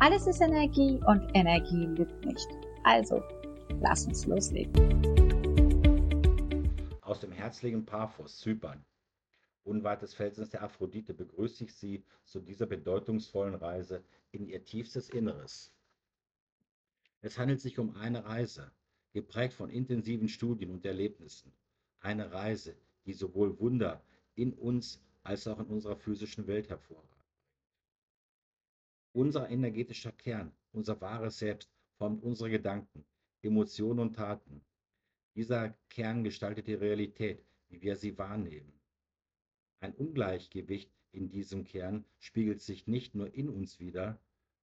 Alles ist Energie und Energie lügt nicht. Also, lass uns loslegen. Aus dem herzlichen Paphos, Zypern, unweit des Felsens der Aphrodite, begrüße ich Sie zu dieser bedeutungsvollen Reise in Ihr tiefstes Inneres. Es handelt sich um eine Reise, geprägt von intensiven Studien und Erlebnissen. Eine Reise, die sowohl Wunder in uns als auch in unserer physischen Welt hervorragt. Unser energetischer Kern, unser wahres Selbst, formt unsere Gedanken, Emotionen und Taten. Dieser Kern gestaltet die Realität, wie wir sie wahrnehmen. Ein Ungleichgewicht in diesem Kern spiegelt sich nicht nur in uns wider,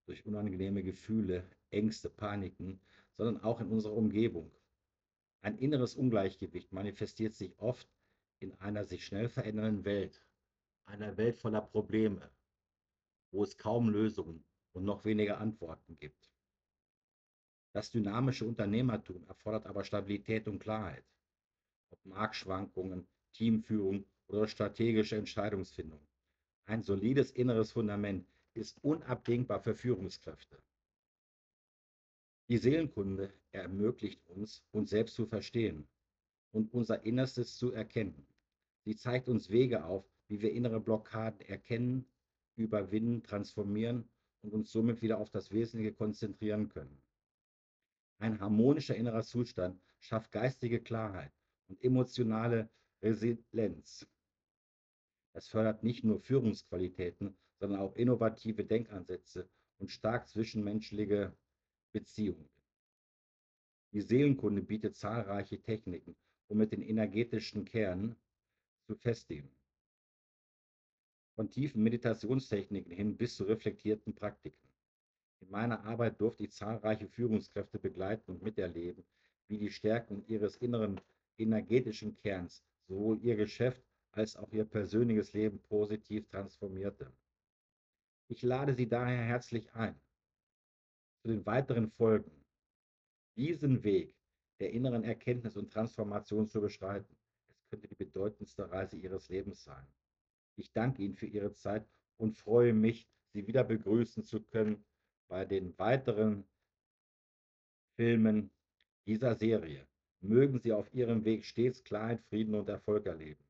durch unangenehme Gefühle, Ängste, Paniken, sondern auch in unserer Umgebung. Ein inneres Ungleichgewicht manifestiert sich oft in einer sich schnell verändernden Welt, einer Welt voller Probleme, wo es kaum Lösungen und noch weniger Antworten gibt. Das dynamische Unternehmertum erfordert aber Stabilität und Klarheit. Ob Marktschwankungen, Teamführung oder strategische Entscheidungsfindung. Ein solides inneres Fundament ist unabdingbar für Führungskräfte. Die Seelenkunde ermöglicht uns, uns selbst zu verstehen und unser Innerstes zu erkennen. Sie zeigt uns Wege auf, wie wir innere Blockaden erkennen, überwinden, transformieren und uns somit wieder auf das Wesentliche konzentrieren können. Ein harmonischer innerer Zustand schafft geistige Klarheit und emotionale Resilienz. Es fördert nicht nur Führungsqualitäten, sondern auch innovative Denkansätze und stark zwischenmenschliche Beziehungen. Die Seelenkunde bietet zahlreiche Techniken, um mit den energetischen Kernen zu festigen von tiefen Meditationstechniken hin bis zu reflektierten Praktiken. In meiner Arbeit durfte ich zahlreiche Führungskräfte begleiten und miterleben, wie die Stärken ihres inneren energetischen Kerns sowohl ihr Geschäft als auch ihr persönliches Leben positiv transformierte. Ich lade Sie daher herzlich ein, zu den weiteren Folgen diesen Weg der inneren Erkenntnis und Transformation zu beschreiten. Es könnte die bedeutendste Reise Ihres Lebens sein. Ich danke Ihnen für Ihre Zeit und freue mich, Sie wieder begrüßen zu können bei den weiteren Filmen dieser Serie. Mögen Sie auf Ihrem Weg stets Klarheit, Frieden und Erfolg erleben.